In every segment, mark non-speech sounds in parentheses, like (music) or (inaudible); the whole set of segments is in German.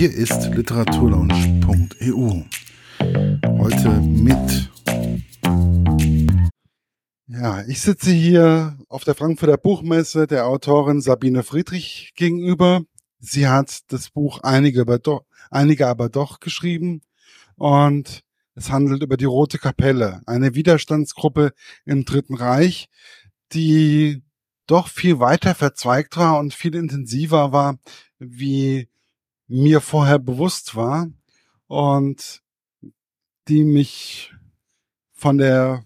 Hier ist literaturlaunch.eu. Heute mit. Ja, ich sitze hier auf der Frankfurter Buchmesse der Autorin Sabine Friedrich gegenüber. Sie hat das Buch Einige aber doch, Einige aber doch geschrieben und es handelt über die Rote Kapelle, eine Widerstandsgruppe im Dritten Reich, die doch viel weiter verzweigt war und viel intensiver war, wie mir vorher bewusst war und die mich von der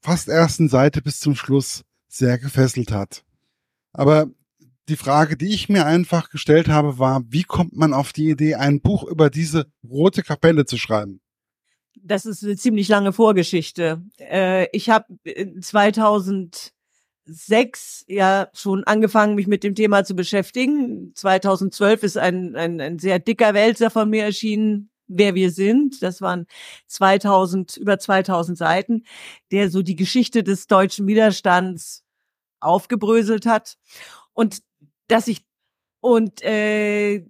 fast ersten Seite bis zum Schluss sehr gefesselt hat. Aber die Frage, die ich mir einfach gestellt habe, war, wie kommt man auf die Idee, ein Buch über diese rote Kapelle zu schreiben? Das ist eine ziemlich lange Vorgeschichte. Äh, ich habe 2000 sechs ja schon angefangen, mich mit dem Thema zu beschäftigen. 2012 ist ein, ein, ein sehr dicker Wälzer von mir erschienen, wer wir sind. Das waren 2000, über 2000 Seiten, der so die Geschichte des deutschen Widerstands aufgebröselt hat. Und dass ich, und äh,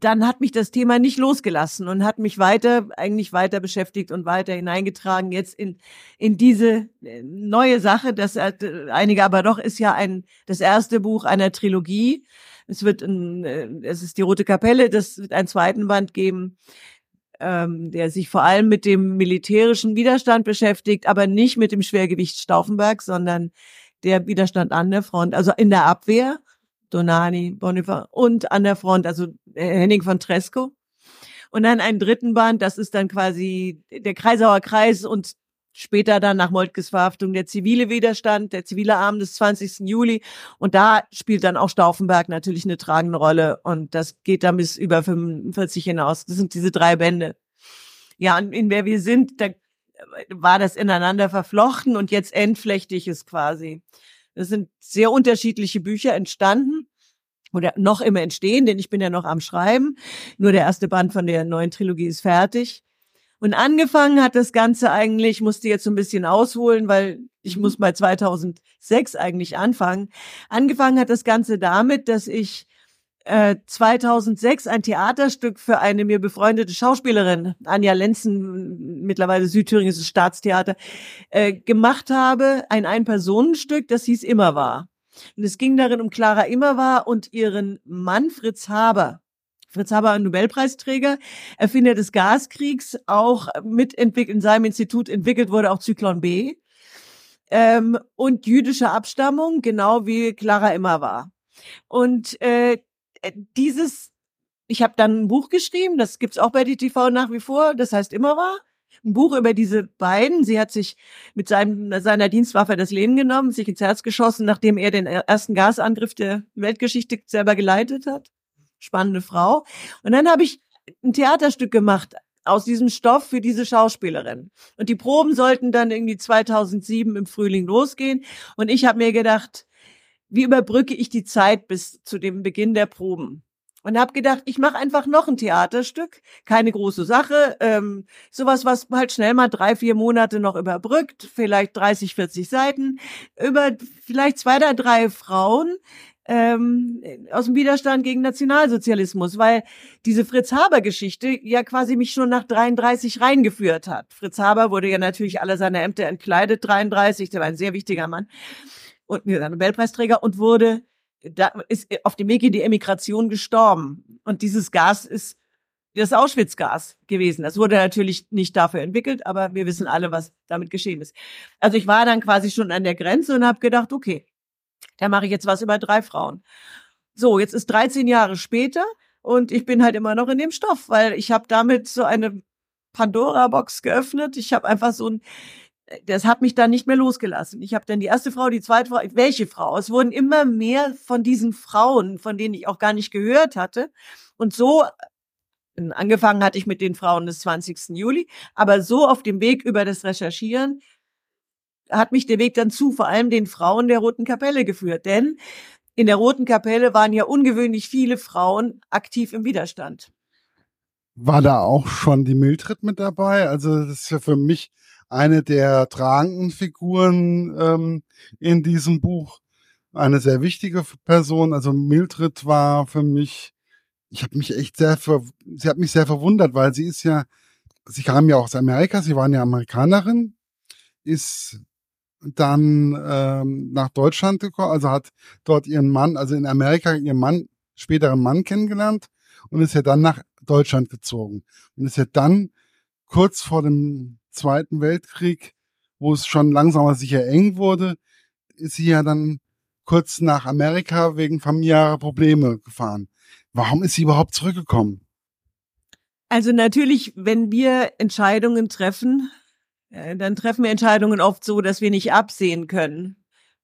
dann hat mich das Thema nicht losgelassen und hat mich weiter, eigentlich weiter beschäftigt und weiter hineingetragen jetzt in, in diese äh, neue Sache. Das äh, einige aber doch ist ja ein, das erste Buch einer Trilogie. Es wird ein, äh, es ist die Rote Kapelle, das wird einen zweiten Band geben, ähm, der sich vor allem mit dem militärischen Widerstand beschäftigt, aber nicht mit dem Schwergewicht Stauffenberg, sondern der Widerstand an der Front, also in der Abwehr Donani, Boniface und an der Front, also äh, Henning von Tresco. Und dann einen dritten Band, das ist dann quasi der Kreisauer Kreis und später dann nach Moltkes Verhaftung der zivile Widerstand, der zivile Arm des 20. Juli. Und da spielt dann auch Stauffenberg natürlich eine tragende Rolle. Und das geht dann bis über 45 hinaus. Das sind diese drei Bände. Ja, und in wer wir sind, da war das ineinander verflochten und jetzt entflechtig ist quasi. Es sind sehr unterschiedliche Bücher entstanden oder noch immer entstehen, denn ich bin ja noch am Schreiben. Nur der erste Band von der neuen Trilogie ist fertig. Und angefangen hat das Ganze eigentlich, musste jetzt so ein bisschen ausholen, weil ich muss bei 2006 eigentlich anfangen. Angefangen hat das Ganze damit, dass ich 2006 äh, ein Theaterstück für eine mir befreundete Schauspielerin, Anja Lenzen, mittlerweile Südthüringisches Staatstheater, äh, gemacht habe. Ein Ein-Personen-Stück, das hieß Immer war. Und es ging darin um Clara Immerwahr und ihren Mann Fritz Haber. Fritz Haber, ein Nobelpreisträger, Erfinder des Gaskriegs, auch mitentwickelt, in seinem Institut entwickelt wurde auch Zyklon B. Ähm, und jüdischer Abstammung, genau wie Clara immer war. Und äh, dieses, ich habe dann ein Buch geschrieben, das gibt's auch bei DTV nach wie vor, das heißt immer war. Ein Buch über diese beiden. Sie hat sich mit seinem, seiner Dienstwaffe das Leben genommen, sich ins Herz geschossen, nachdem er den ersten Gasangriff der Weltgeschichte selber geleitet hat. Spannende Frau. Und dann habe ich ein Theaterstück gemacht aus diesem Stoff für diese Schauspielerin. Und die Proben sollten dann irgendwie 2007 im Frühling losgehen. Und ich habe mir gedacht, wie überbrücke ich die Zeit bis zu dem Beginn der Proben? Und habe gedacht, ich mache einfach noch ein Theaterstück, keine große Sache, ähm, sowas, was halt schnell mal drei, vier Monate noch überbrückt, vielleicht 30, 40 Seiten, über vielleicht zwei oder drei Frauen ähm, aus dem Widerstand gegen Nationalsozialismus, weil diese Fritz Haber-Geschichte ja quasi mich schon nach 33 reingeführt hat. Fritz Haber wurde ja natürlich alle seine Ämter entkleidet, 33, der war ein sehr wichtiger Mann und Nobelpreisträger und wurde da ist auf dem Weg in die Emigration gestorben. Und dieses Gas ist das Auschwitz-Gas gewesen. Das wurde natürlich nicht dafür entwickelt, aber wir wissen alle, was damit geschehen ist. Also ich war dann quasi schon an der Grenze und habe gedacht, okay, da mache ich jetzt was über drei Frauen. So, jetzt ist 13 Jahre später und ich bin halt immer noch in dem Stoff, weil ich habe damit so eine Pandora-Box geöffnet. Ich habe einfach so ein das hat mich dann nicht mehr losgelassen. Ich habe dann die erste Frau, die zweite Frau, welche Frau? Es wurden immer mehr von diesen Frauen, von denen ich auch gar nicht gehört hatte. Und so äh, angefangen hatte ich mit den Frauen des 20. Juli, aber so auf dem Weg über das Recherchieren hat mich der Weg dann zu vor allem den Frauen der Roten Kapelle geführt. Denn in der Roten Kapelle waren ja ungewöhnlich viele Frauen aktiv im Widerstand. War da auch schon die Mildred mit dabei? Also das ist ja für mich eine der tragenden Figuren ähm, in diesem Buch. Eine sehr wichtige Person. Also Mildred war für mich ich habe mich echt sehr, ver sie hat mich sehr verwundert, weil sie ist ja, sie kam ja aus Amerika, sie waren ja Amerikanerin, ist dann ähm, nach Deutschland gekommen, also hat dort ihren Mann, also in Amerika ihren Mann, späteren Mann kennengelernt und ist ja dann nach Deutschland gezogen und ist ja dann kurz vor dem Zweiten Weltkrieg, wo es schon langsam sicher eng wurde, ist sie ja dann kurz nach Amerika wegen familiärer Probleme gefahren. Warum ist sie überhaupt zurückgekommen? Also natürlich, wenn wir Entscheidungen treffen, äh, dann treffen wir Entscheidungen oft so, dass wir nicht absehen können,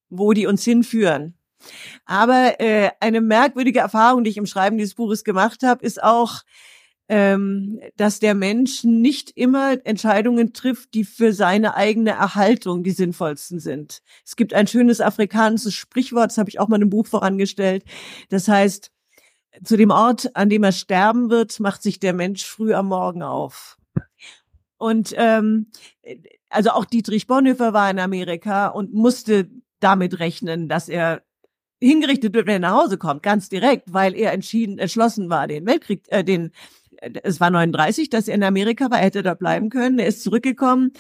wo die uns hinführen. Aber äh, eine merkwürdige Erfahrung, die ich im Schreiben dieses Buches gemacht habe, ist auch, ähm, dass der Mensch nicht immer Entscheidungen trifft, die für seine eigene Erhaltung die sinnvollsten sind. Es gibt ein schönes afrikanisches Sprichwort, das habe ich auch mal im Buch vorangestellt. Das heißt, zu dem Ort, an dem er sterben wird, macht sich der Mensch früh am Morgen auf. Und ähm, also auch Dietrich Bonhoeffer war in Amerika und musste damit rechnen, dass er hingerichtet wird, wenn er nach Hause kommt, ganz direkt, weil er entschieden, entschlossen war, den Weltkrieg, äh, den, es war 39, dass er in Amerika war, er hätte da bleiben können, er ist zurückgekommen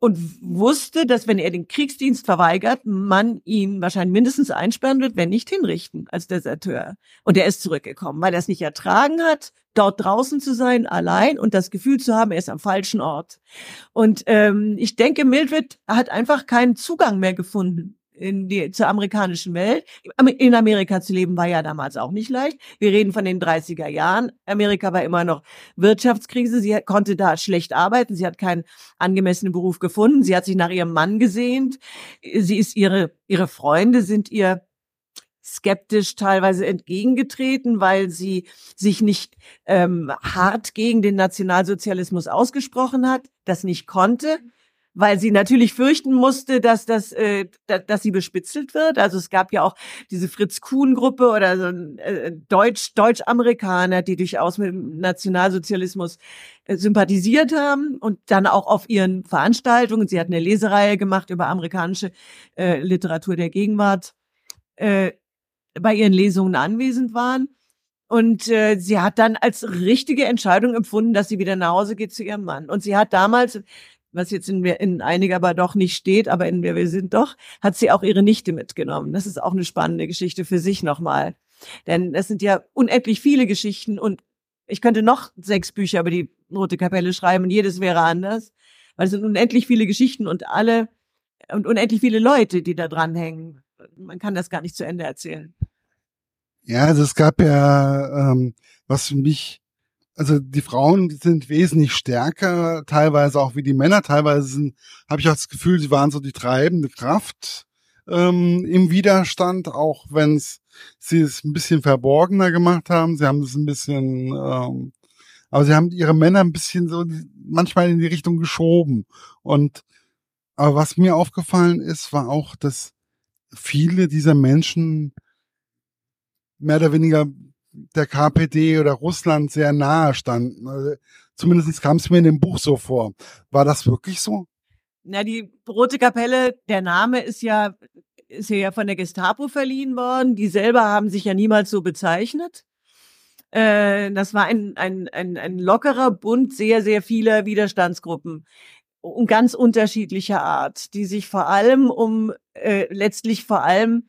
und wusste, dass wenn er den Kriegsdienst verweigert, man ihn wahrscheinlich mindestens einsperren wird, wenn nicht hinrichten als Deserteur. Und er ist zurückgekommen, weil er es nicht ertragen hat, dort draußen zu sein, allein und das Gefühl zu haben, er ist am falschen Ort. Und ähm, ich denke, Mildred hat einfach keinen Zugang mehr gefunden in die, zur amerikanischen Welt. In Amerika zu leben war ja damals auch nicht leicht. Wir reden von den 30er Jahren. Amerika war immer noch Wirtschaftskrise. Sie konnte da schlecht arbeiten. Sie hat keinen angemessenen Beruf gefunden. Sie hat sich nach ihrem Mann gesehnt. Sie ist ihre, ihre Freunde sind ihr skeptisch teilweise entgegengetreten, weil sie sich nicht ähm, hart gegen den Nationalsozialismus ausgesprochen hat, das nicht konnte weil sie natürlich fürchten musste, dass das, äh, da, dass sie bespitzelt wird. Also es gab ja auch diese Fritz Kuhn Gruppe oder so äh, Deutsch Deutsch-Amerikaner, die durchaus mit dem Nationalsozialismus äh, sympathisiert haben und dann auch auf ihren Veranstaltungen. Sie hat eine Lesereihe gemacht über amerikanische äh, Literatur der Gegenwart. Äh, bei ihren Lesungen anwesend waren. Und äh, sie hat dann als richtige Entscheidung empfunden, dass sie wieder nach Hause geht zu ihrem Mann. Und sie hat damals was jetzt in, in einiger aber doch nicht steht, aber in wer wir sind doch, hat sie auch ihre Nichte mitgenommen. Das ist auch eine spannende Geschichte für sich nochmal. Denn es sind ja unendlich viele Geschichten und ich könnte noch sechs Bücher über die Rote Kapelle schreiben und jedes wäre anders, weil es sind unendlich viele Geschichten und alle und unendlich viele Leute, die da dranhängen. Man kann das gar nicht zu Ende erzählen. Ja, also es gab ja, ähm, was für mich also die Frauen sind wesentlich stärker, teilweise auch wie die Männer, teilweise sind, habe ich auch das Gefühl, sie waren so die treibende Kraft ähm, im Widerstand, auch wenn sie es ein bisschen verborgener gemacht haben. Sie haben es ein bisschen, ähm, aber sie haben ihre Männer ein bisschen so manchmal in die Richtung geschoben. Und aber was mir aufgefallen ist, war auch, dass viele dieser Menschen mehr oder weniger der KPD oder Russland sehr nahe standen. Also, zumindest kam es mir in dem Buch so vor. War das wirklich so? Na, die Rote Kapelle, der Name ist ja, ist ja von der Gestapo verliehen worden. Die selber haben sich ja niemals so bezeichnet. Äh, das war ein, ein, ein, ein lockerer Bund sehr, sehr vieler Widerstandsgruppen und ganz unterschiedlicher Art, die sich vor allem um, äh, letztlich vor allem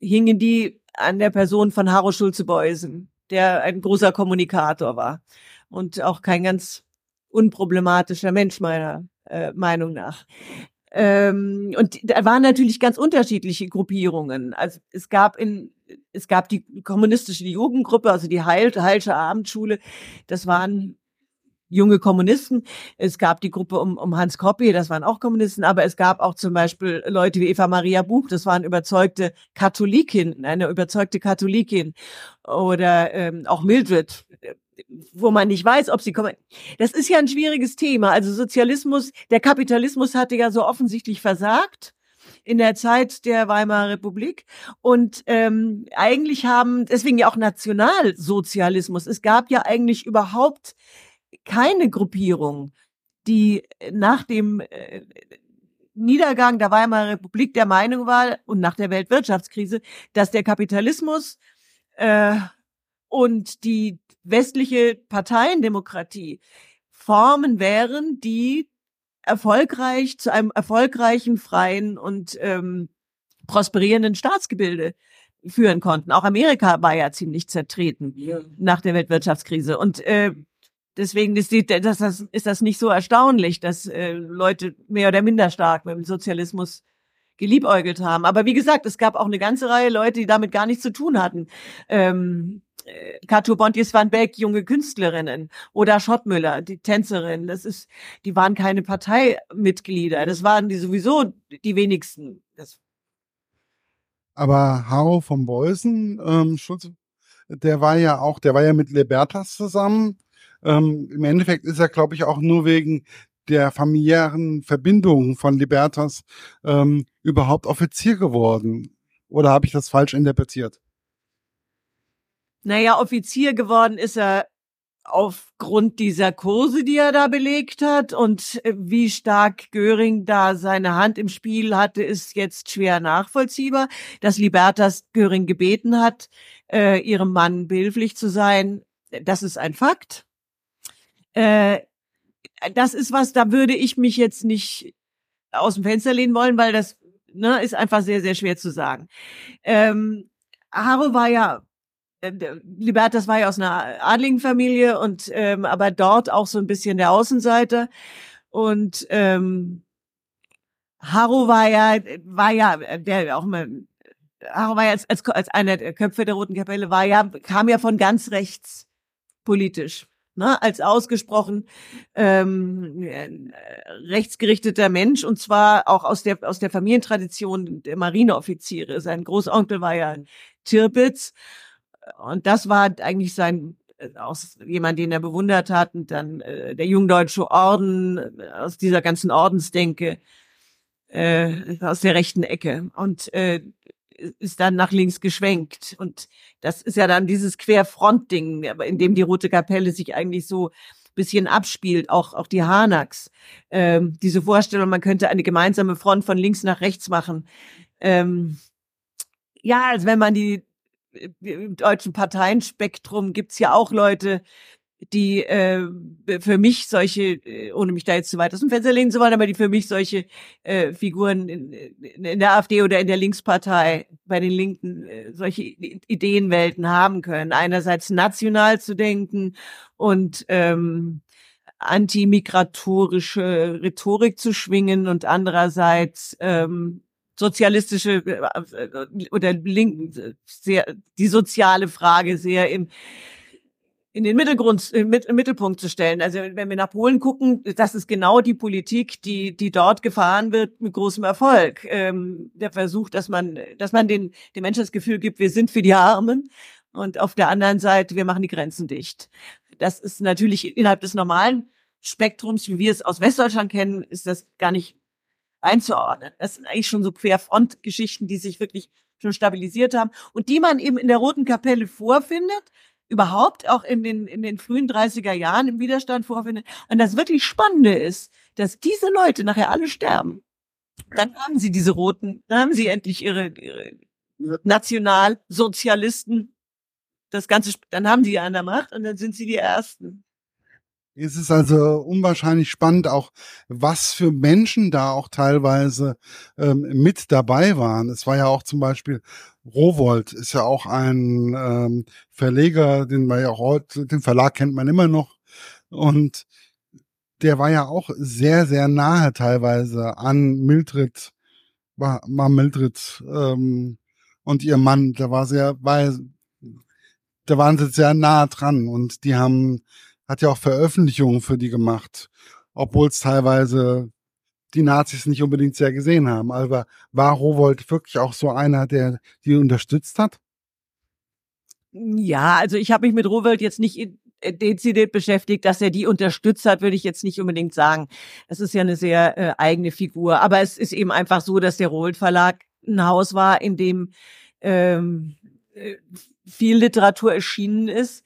hingen die an der Person von Haro Schulze-Beusen, der ein großer Kommunikator war und auch kein ganz unproblematischer Mensch meiner äh, Meinung nach. Ähm, und da waren natürlich ganz unterschiedliche Gruppierungen. Also es gab in es gab die kommunistische Jugendgruppe, also die Heil, Heilsche Abendschule. Das waren junge Kommunisten. Es gab die Gruppe um, um Hans Koppi, das waren auch Kommunisten, aber es gab auch zum Beispiel Leute wie Eva Maria Buch, das waren überzeugte Katholikin, eine überzeugte Katholikin. Oder ähm, auch Mildred, wo man nicht weiß, ob sie kommen. Das ist ja ein schwieriges Thema. Also Sozialismus, der Kapitalismus hatte ja so offensichtlich versagt in der Zeit der Weimarer Republik. Und ähm, eigentlich haben, deswegen ja auch Nationalsozialismus. Es gab ja eigentlich überhaupt keine Gruppierung, die nach dem äh, Niedergang der Weimarer Republik der Meinung war und nach der Weltwirtschaftskrise, dass der Kapitalismus äh, und die westliche Parteiendemokratie Formen wären, die erfolgreich zu einem erfolgreichen, freien und ähm, prosperierenden Staatsgebilde führen konnten. Auch Amerika war ja ziemlich zertreten ja. nach der Weltwirtschaftskrise. Und äh, deswegen ist, die, das, das, ist das nicht so erstaunlich, dass äh, Leute mehr oder minder stark mit dem Sozialismus geliebäugelt haben. Aber wie gesagt, es gab auch eine ganze Reihe Leute, die damit gar nichts zu tun hatten. Ähm, äh, Kato Bontis van Beck, junge Künstlerinnen oder Schottmüller, die Tänzerin, das ist, die waren keine Parteimitglieder, das waren die sowieso die wenigsten. Das aber Haro von Beusen, ähm, Schutz, der war ja auch, der war ja mit Libertas zusammen. Ähm, Im Endeffekt ist er, glaube ich, auch nur wegen der familiären Verbindung von Libertas ähm, überhaupt Offizier geworden. Oder habe ich das falsch interpretiert? Naja, Offizier geworden ist er aufgrund dieser Kurse, die er da belegt hat und äh, wie stark Göring da seine Hand im Spiel hatte, ist jetzt schwer nachvollziehbar. Dass Libertas Göring gebeten hat, äh, ihrem Mann behilflich zu sein, das ist ein Fakt. Äh, das ist was, da würde ich mich jetzt nicht aus dem Fenster lehnen wollen, weil das ne, ist einfach sehr, sehr schwer zu sagen. Ähm, Haro war ja äh, Libertas war ja aus einer adligen Familie und ähm, aber dort auch so ein bisschen der Außenseiter und ähm, Haro war ja war ja der auch immer Haro war ja als, als, als einer der Köpfe der Roten Kapelle war ja kam ja von ganz rechts politisch ne, als ausgesprochen ähm, äh, rechtsgerichteter Mensch und zwar auch aus der aus der Familientradition der Marineoffiziere. Sein Großonkel war ja Tirpitz und das war eigentlich sein äh, aus jemand, den er bewundert hat, und dann äh, der Jungdeutsche Orden äh, aus dieser ganzen Ordensdenke äh, aus der rechten Ecke und äh, ist dann nach links geschwenkt und das ist ja dann dieses Querfrontding, in dem die Rote Kapelle sich eigentlich so bisschen abspielt, auch auch die Hanaks. Ähm, diese Vorstellung, man könnte eine gemeinsame Front von links nach rechts machen. Ähm, ja, als wenn man die im deutschen Parteienspektrum gibt's ja auch Leute, die äh, für mich solche, äh, ohne mich da jetzt zu weit aus dem Fenster lehnen zu wollen, aber die für mich solche äh, Figuren in, in der AfD oder in der Linkspartei bei den Linken äh, solche Ideenwelten haben können. Einerseits national zu denken und ähm, antimigratorische Rhetorik zu schwingen und andererseits ähm, sozialistische äh, äh, oder linken sehr die soziale Frage sehr im in den Mittelgrund, im Mittelpunkt zu stellen. Also wenn wir nach Polen gucken, das ist genau die Politik, die die dort gefahren wird mit großem Erfolg. Ähm, der Versuch, dass man, dass man den, den Menschen das Gefühl gibt, wir sind für die Armen und auf der anderen Seite, wir machen die Grenzen dicht. Das ist natürlich innerhalb des normalen Spektrums, wie wir es aus Westdeutschland kennen, ist das gar nicht einzuordnen. Das sind eigentlich schon so Querfrontgeschichten, die sich wirklich schon stabilisiert haben und die man eben in der Roten Kapelle vorfindet, überhaupt auch in den, in den frühen 30er Jahren im Widerstand vorfindet. Und das wirklich Spannende ist, dass diese Leute nachher alle sterben. Dann haben sie diese Roten, dann haben sie endlich ihre, ihre Nationalsozialisten, das Ganze, dann haben die ja an der Macht und dann sind sie die Ersten. Es ist also unwahrscheinlich spannend, auch was für Menschen da auch teilweise ähm, mit dabei waren. Es war ja auch zum Beispiel Rowold ist ja auch ein ähm, Verleger, den man ja heute, den Verlag kennt man immer noch. Und der war ja auch sehr, sehr nahe teilweise an Mildred, war, war Mildred ähm, und ihr Mann. Der war sehr, war, da waren sie sehr nah dran und die haben hat ja auch Veröffentlichungen für die gemacht, obwohl es teilweise die Nazis nicht unbedingt sehr gesehen haben. Aber war Rowold wirklich auch so einer, der die unterstützt hat? Ja, also ich habe mich mit Rowold jetzt nicht äh, dezidiert beschäftigt, dass er die unterstützt hat, würde ich jetzt nicht unbedingt sagen. Es ist ja eine sehr äh, eigene Figur. Aber es ist eben einfach so, dass der Rowold Verlag ein Haus war, in dem ähm, äh, viel Literatur erschienen ist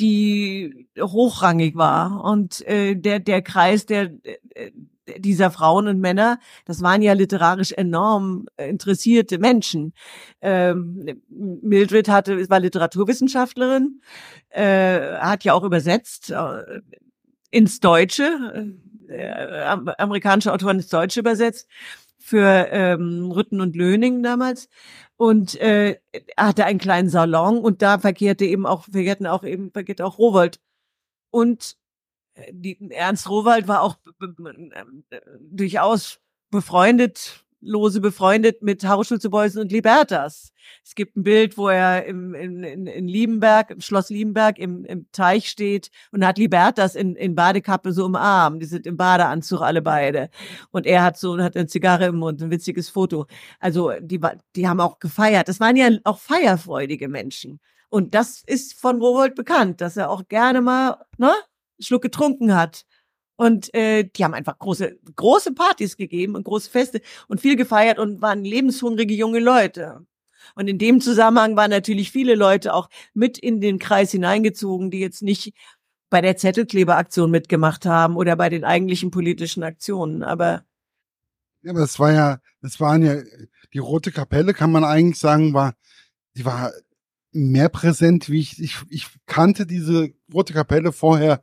die hochrangig war. Und äh, der, der Kreis der, dieser Frauen und Männer, das waren ja literarisch enorm interessierte Menschen. Ähm, Mildred hatte, war Literaturwissenschaftlerin, äh, hat ja auch übersetzt äh, ins Deutsche, äh, amerikanische Autoren ins Deutsche übersetzt für ähm, Rütten und Löning damals und äh, hatte einen kleinen Salon und da verkehrte eben auch verkehrten auch eben verkehrte auch Rowold. Und äh, die, Ernst Rowald war auch äh, durchaus befreundet lose befreundet mit Haroschulze-Beusen und Libertas. Es gibt ein Bild, wo er im, in, in, in Liebenberg, im Schloss Liebenberg im, im Teich steht und hat Libertas in, in Badekappe so umarmt. Die sind im Badeanzug alle beide. Und er hat so, hat eine Zigarre im Mund, ein witziges Foto. Also, die, die haben auch gefeiert. Das waren ja auch feierfreudige Menschen. Und das ist von Rowold bekannt, dass er auch gerne mal, ne, Schluck getrunken hat. Und äh, die haben einfach große, große Partys gegeben und große Feste und viel gefeiert und waren lebenshungrige junge Leute. Und in dem Zusammenhang waren natürlich viele Leute auch mit in den Kreis hineingezogen, die jetzt nicht bei der Zettelkleberaktion mitgemacht haben oder bei den eigentlichen politischen Aktionen. Aber ja, aber es war ja, es waren ja die Rote Kapelle, kann man eigentlich sagen, war, die war mehr präsent, wie ich, ich, ich kannte diese Rote Kapelle vorher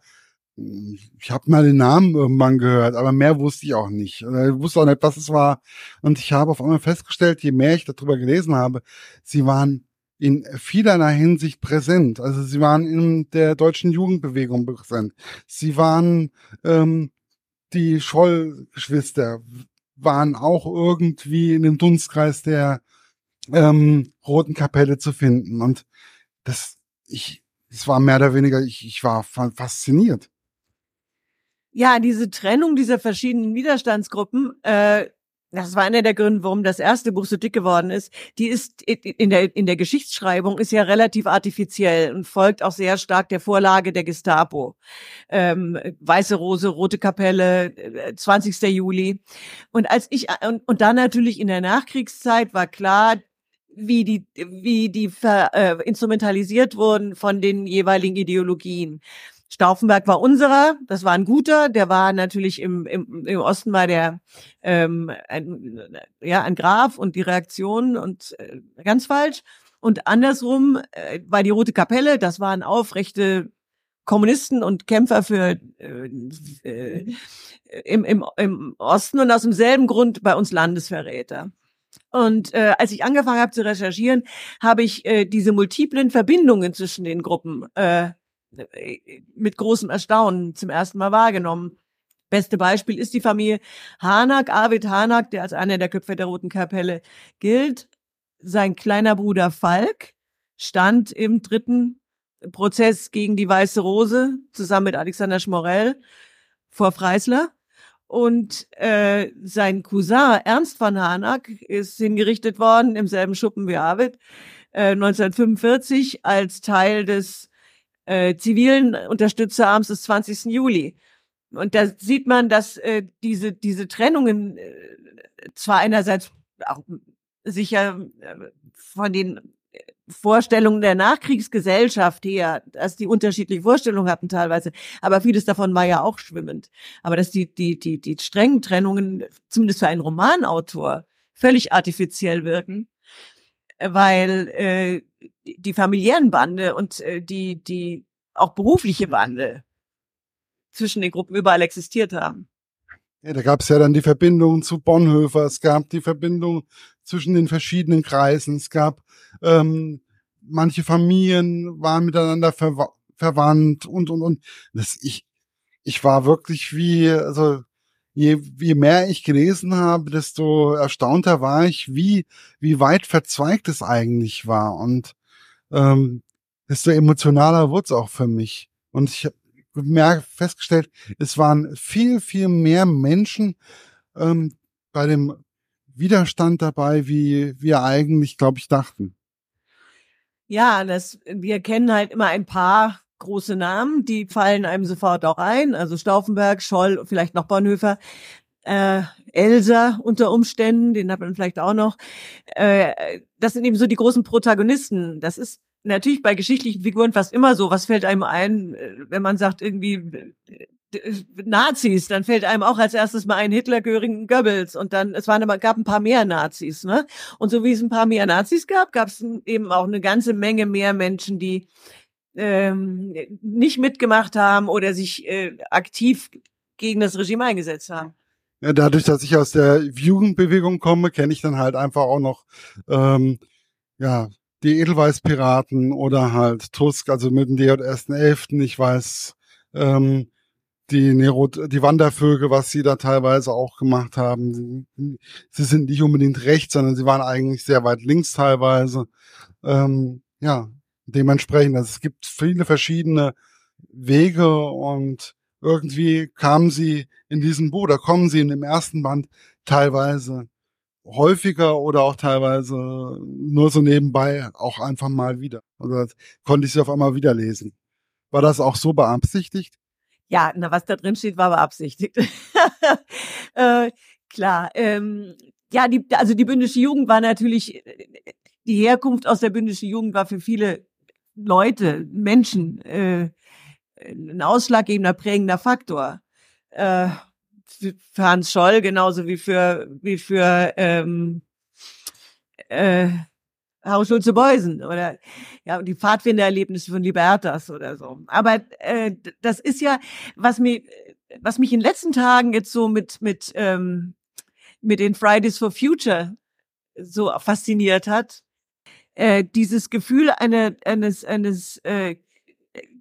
ich habe mal den Namen irgendwann gehört, aber mehr wusste ich auch nicht. Ich wusste auch nicht, was es war. Und ich habe auf einmal festgestellt, je mehr ich darüber gelesen habe, sie waren in vielerlei Hinsicht präsent. Also sie waren in der deutschen Jugendbewegung präsent. Sie waren ähm, die Scholl-Geschwister, waren auch irgendwie in dem Dunstkreis der ähm, Roten Kapelle zu finden. Und das, ich, es war mehr oder weniger, ich, ich war fasziniert ja, diese Trennung dieser verschiedenen Widerstandsgruppen, äh, das war einer der Gründe, warum das erste Buch so dick geworden ist. Die ist in der, in der Geschichtsschreibung ist ja relativ artifiziell und folgt auch sehr stark der Vorlage der Gestapo. Ähm, Weiße Rose, Rote Kapelle, 20. Äh, Juli. Und als ich, und, und dann natürlich in der Nachkriegszeit war klar, wie die, wie die ver, äh, instrumentalisiert wurden von den jeweiligen Ideologien. Stauffenberg war unserer, das war ein guter, der war natürlich im, im, im Osten war der ähm, ein, ja ein Graf und die Reaktion und äh, ganz falsch. Und andersrum äh, war die Rote Kapelle, das waren aufrechte Kommunisten und Kämpfer für äh, äh, im, im, im Osten und aus demselben Grund bei uns Landesverräter. Und äh, als ich angefangen habe zu recherchieren, habe ich äh, diese multiplen Verbindungen zwischen den Gruppen äh, mit großem Erstaunen zum ersten Mal wahrgenommen. Beste Beispiel ist die Familie Hanak, Arvid Hanak, der als einer der Köpfe der Roten Kapelle gilt. Sein kleiner Bruder Falk stand im dritten Prozess gegen die Weiße Rose zusammen mit Alexander Schmorell vor Freisler. Und äh, sein Cousin Ernst von Hanak ist hingerichtet worden im selben Schuppen wie Arvid äh, 1945 als Teil des äh, zivilen Unterstützerarms des 20. Juli. Und da sieht man, dass äh, diese, diese Trennungen äh, zwar einerseits auch sicher äh, von den Vorstellungen der Nachkriegsgesellschaft her, dass die unterschiedliche Vorstellungen hatten teilweise, aber vieles davon war ja auch schwimmend. Aber dass die, die, die, die strengen Trennungen, zumindest für einen Romanautor, völlig artifiziell wirken, weil äh, die familiären Bande und äh, die, die auch berufliche Bande zwischen den Gruppen überall existiert haben. Ja, da gab es ja dann die Verbindung zu Bonhoeffer, es gab die Verbindung zwischen den verschiedenen Kreisen, es gab ähm, manche Familien waren miteinander verwa verwandt und und und. Das, ich, ich war wirklich wie, also je, je mehr ich gelesen habe, desto erstaunter war ich, wie, wie weit verzweigt es eigentlich war. Und ähm, desto emotionaler wurde es auch für mich. Und ich habe mehr festgestellt, es waren viel, viel mehr Menschen ähm, bei dem Widerstand dabei, wie wir eigentlich, glaube ich, dachten. Ja, das, wir kennen halt immer ein paar große Namen, die fallen einem sofort auch ein. Also Stauffenberg, Scholl, vielleicht noch Bonhoeffer, äh, Elsa unter Umständen, den hat man vielleicht auch noch. Äh, das sind eben so die großen Protagonisten. Das ist natürlich bei geschichtlichen Figuren fast immer so. Was fällt einem ein, äh, wenn man sagt, irgendwie Nazis, dann fällt einem auch als erstes mal ein Hitler, Göring, Goebbels und dann es waren aber gab ein paar mehr Nazis, ne? Und so wie es ein paar mehr Nazis gab, gab es eben auch eine ganze Menge mehr Menschen, die ähm, nicht mitgemacht haben oder sich äh, aktiv gegen das Regime eingesetzt haben. Ja, dadurch, dass ich aus der Jugendbewegung komme, kenne ich dann halt einfach auch noch ähm, ja die Edelweiß-Piraten oder halt Tusk, also mit dem DJS.11. Ich weiß ähm, die Nero, die Wandervögel, was sie da teilweise auch gemacht haben. Sie sind nicht unbedingt rechts, sondern sie waren eigentlich sehr weit links teilweise. Ähm, ja, dementsprechend, also es gibt viele verschiedene Wege und irgendwie kamen sie in diesem Buch, da kommen sie in dem ersten Band teilweise häufiger oder auch teilweise nur so nebenbei auch einfach mal wieder. Also konnte ich sie auf einmal wieder lesen. War das auch so beabsichtigt? Ja, na, was da drin steht, war beabsichtigt. (laughs) äh, klar. Ähm, ja, die, also die bündische Jugend war natürlich, die Herkunft aus der bündischen Jugend war für viele Leute, Menschen, äh, ein ausschlaggebender, prägender Faktor. Äh, für Hans Scholl genauso wie für wie für ähm, äh, Haus Schulze Beusen oder ja die Pfadfindererlebnisse von Libertas oder so. Aber äh, das ist ja was mir was mich in den letzten Tagen jetzt so mit mit ähm, mit den Fridays for Future so fasziniert hat. Äh, dieses Gefühl eine, eines eines äh,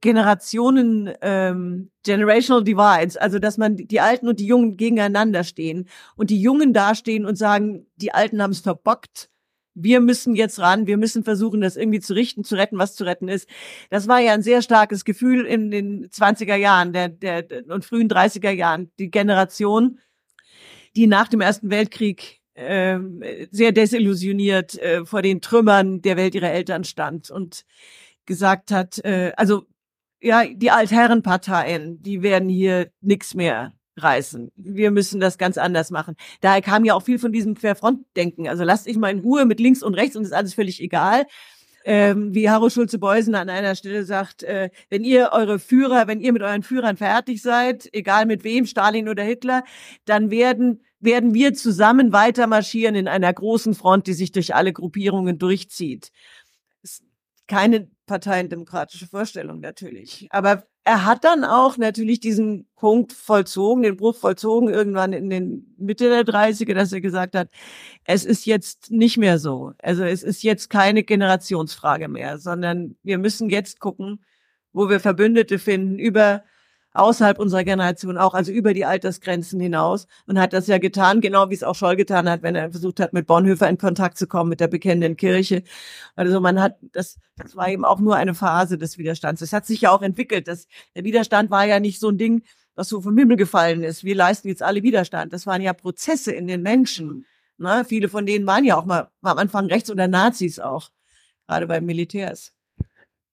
Generationen, ähm, Generational Divides, also dass man die Alten und die Jungen gegeneinander stehen und die Jungen dastehen und sagen, die Alten haben es verbockt, wir müssen jetzt ran, wir müssen versuchen, das irgendwie zu richten, zu retten, was zu retten ist. Das war ja ein sehr starkes Gefühl in den 20er Jahren der, der, und frühen 30er Jahren. Die Generation, die nach dem Ersten Weltkrieg äh, sehr desillusioniert äh, vor den Trümmern der Welt ihrer Eltern stand und gesagt hat, äh, also ja, die Altherrenparteien, die werden hier nichts mehr reißen. Wir müssen das ganz anders machen. Daher kam ja auch viel von diesem Querfrontdenken. Also lasst ich mal in Ruhe mit links und rechts und ist alles völlig egal. Ähm, wie Harro Schulze-Beusen an einer Stelle sagt, äh, wenn ihr eure Führer, wenn ihr mit euren Führern fertig seid, egal mit wem, Stalin oder Hitler, dann werden werden wir zusammen weiter marschieren in einer großen Front, die sich durch alle Gruppierungen durchzieht keine parteiendemokratische Vorstellung natürlich. Aber er hat dann auch natürlich diesen Punkt vollzogen, den Bruch vollzogen, irgendwann in den Mitte der 30er, dass er gesagt hat, es ist jetzt nicht mehr so. Also es ist jetzt keine Generationsfrage mehr, sondern wir müssen jetzt gucken, wo wir Verbündete finden über außerhalb unserer Generation auch, also über die Altersgrenzen hinaus und hat das ja getan, genau wie es auch Scholl getan hat, wenn er versucht hat, mit Bonhoeffer in Kontakt zu kommen, mit der bekennenden Kirche. Also man hat, das, das war eben auch nur eine Phase des Widerstands. Es hat sich ja auch entwickelt. Das, der Widerstand war ja nicht so ein Ding, was so vom Himmel gefallen ist. Wir leisten jetzt alle Widerstand. Das waren ja Prozesse in den Menschen. Ne? Viele von denen waren ja auch mal am Anfang rechts oder Nazis auch, gerade bei Militärs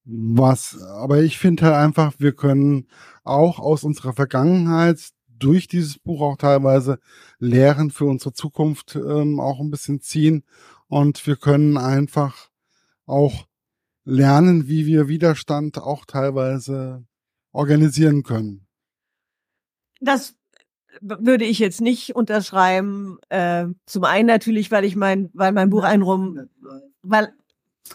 was, aber ich finde halt einfach, wir können auch aus unserer Vergangenheit durch dieses Buch auch teilweise Lehren für unsere Zukunft ähm, auch ein bisschen ziehen und wir können einfach auch lernen, wie wir Widerstand auch teilweise organisieren können. Das würde ich jetzt nicht unterschreiben. Äh, zum einen natürlich, weil ich mein, weil mein Buch ein Rum, weil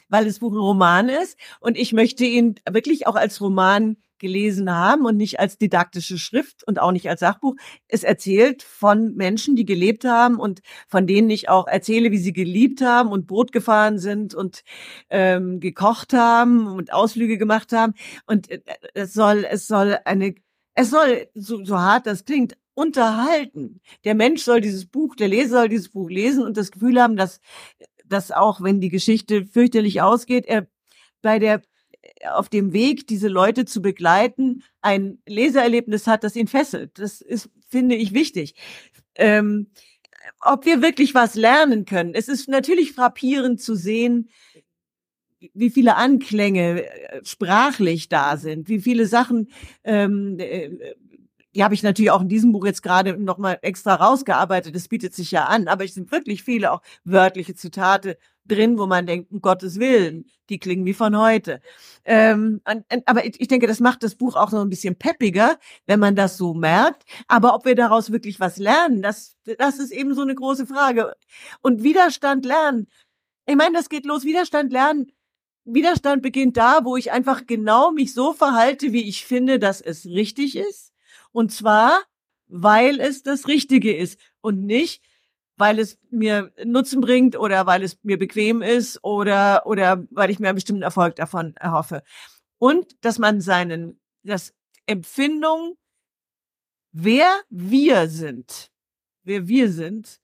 weil das Buch ein Roman ist und ich möchte ihn wirklich auch als Roman gelesen haben und nicht als didaktische Schrift und auch nicht als Sachbuch. Es erzählt von Menschen, die gelebt haben und von denen ich auch erzähle, wie sie geliebt haben und Boot gefahren sind und ähm, gekocht haben und Ausflüge gemacht haben. Und äh, es soll, es soll eine, es soll, so, so hart das klingt, unterhalten. Der Mensch soll dieses Buch, der Leser soll dieses Buch lesen und das Gefühl haben, dass dass auch wenn die Geschichte fürchterlich ausgeht, er bei der auf dem Weg, diese Leute zu begleiten, ein Lesererlebnis hat, das ihn fesselt. Das ist, finde ich, wichtig. Ähm, ob wir wirklich was lernen können. Es ist natürlich frappierend zu sehen, wie viele Anklänge äh, sprachlich da sind, wie viele Sachen ähm, äh, die habe ich natürlich auch in diesem Buch jetzt gerade nochmal extra rausgearbeitet. Das bietet sich ja an. Aber es sind wirklich viele auch wörtliche Zitate, drin, wo man denkt, um Gottes Willen, die klingen wie von heute. Ähm, aber ich denke, das macht das Buch auch so ein bisschen peppiger, wenn man das so merkt. Aber ob wir daraus wirklich was lernen, das, das ist eben so eine große Frage. Und Widerstand lernen. Ich meine, das geht los. Widerstand lernen. Widerstand beginnt da, wo ich einfach genau mich so verhalte, wie ich finde, dass es richtig ist. Und zwar, weil es das Richtige ist und nicht, weil es mir Nutzen bringt oder weil es mir bequem ist oder, oder weil ich mir einen bestimmten Erfolg davon erhoffe. Und dass man seinen, das Empfindung, wer wir sind, wer wir sind,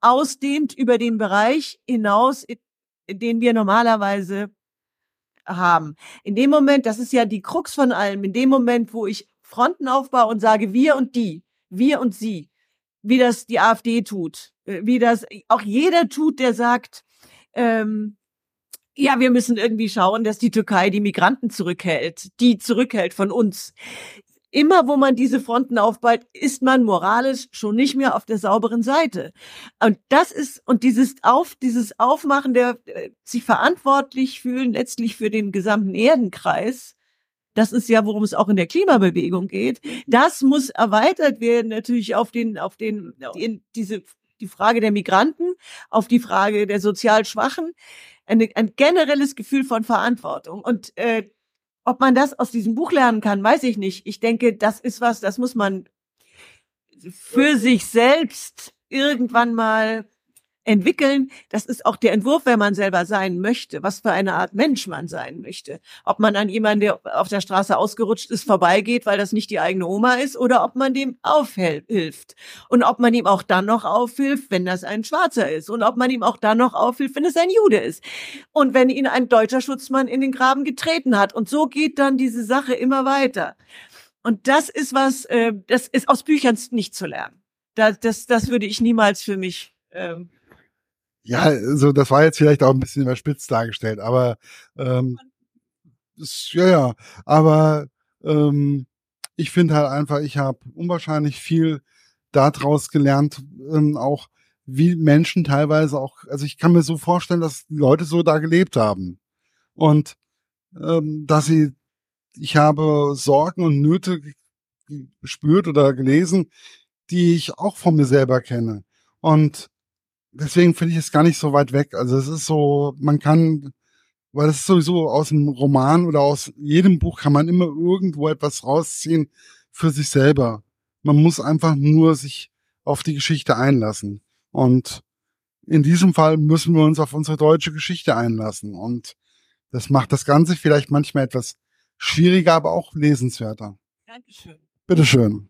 ausdehnt über den Bereich hinaus, in den wir normalerweise haben. In dem Moment, das ist ja die Krux von allem, in dem Moment, wo ich Fronten aufbaue und sage wir und die, wir und sie, wie das die AfD tut, äh, wie das auch jeder tut, der sagt, ähm, ja, wir müssen irgendwie schauen, dass die Türkei die Migranten zurückhält, die zurückhält von uns. Immer wo man diese Fronten aufbaut, ist man moralisch schon nicht mehr auf der sauberen Seite. Und das ist, und dieses Auf, dieses Aufmachen der, äh, sich verantwortlich fühlen letztlich für den gesamten Erdenkreis, das ist ja, worum es auch in der Klimabewegung geht. Das muss erweitert werden, natürlich auf den, auf den, in diese, die Frage der Migranten, auf die Frage der sozial Schwachen, eine, ein generelles Gefühl von Verantwortung. Und äh, ob man das aus diesem Buch lernen kann, weiß ich nicht. Ich denke, das ist was, das muss man für sich selbst irgendwann mal entwickeln. Das ist auch der Entwurf, wenn man selber sein möchte, was für eine Art Mensch man sein möchte. Ob man an jemanden, der auf der Straße ausgerutscht ist, vorbeigeht, weil das nicht die eigene Oma ist, oder ob man dem aufhilft. Und ob man ihm auch dann noch aufhilft, wenn das ein Schwarzer ist. Und ob man ihm auch dann noch aufhilft, wenn es ein Jude ist. Und wenn ihn ein deutscher Schutzmann in den Graben getreten hat. Und so geht dann diese Sache immer weiter. Und das ist was, äh, das ist aus Büchern nicht zu lernen. Das, das, das würde ich niemals für mich ähm, ja, also das war jetzt vielleicht auch ein bisschen überspitzt dargestellt, aber ähm, ist, ja, ja, aber ähm, ich finde halt einfach, ich habe unwahrscheinlich viel daraus gelernt, ähm, auch wie Menschen teilweise auch, also ich kann mir so vorstellen, dass die Leute so da gelebt haben. Und ähm, dass sie, ich habe Sorgen und Nöte gespürt oder gelesen, die ich auch von mir selber kenne. Und deswegen finde ich es gar nicht so weit weg. Also es ist so, man kann, weil es ist sowieso aus dem Roman oder aus jedem Buch kann man immer irgendwo etwas rausziehen für sich selber. Man muss einfach nur sich auf die Geschichte einlassen. Und in diesem Fall müssen wir uns auf unsere deutsche Geschichte einlassen. Und das macht das Ganze vielleicht manchmal etwas schwieriger, aber auch lesenswerter. Dankeschön. Bitteschön.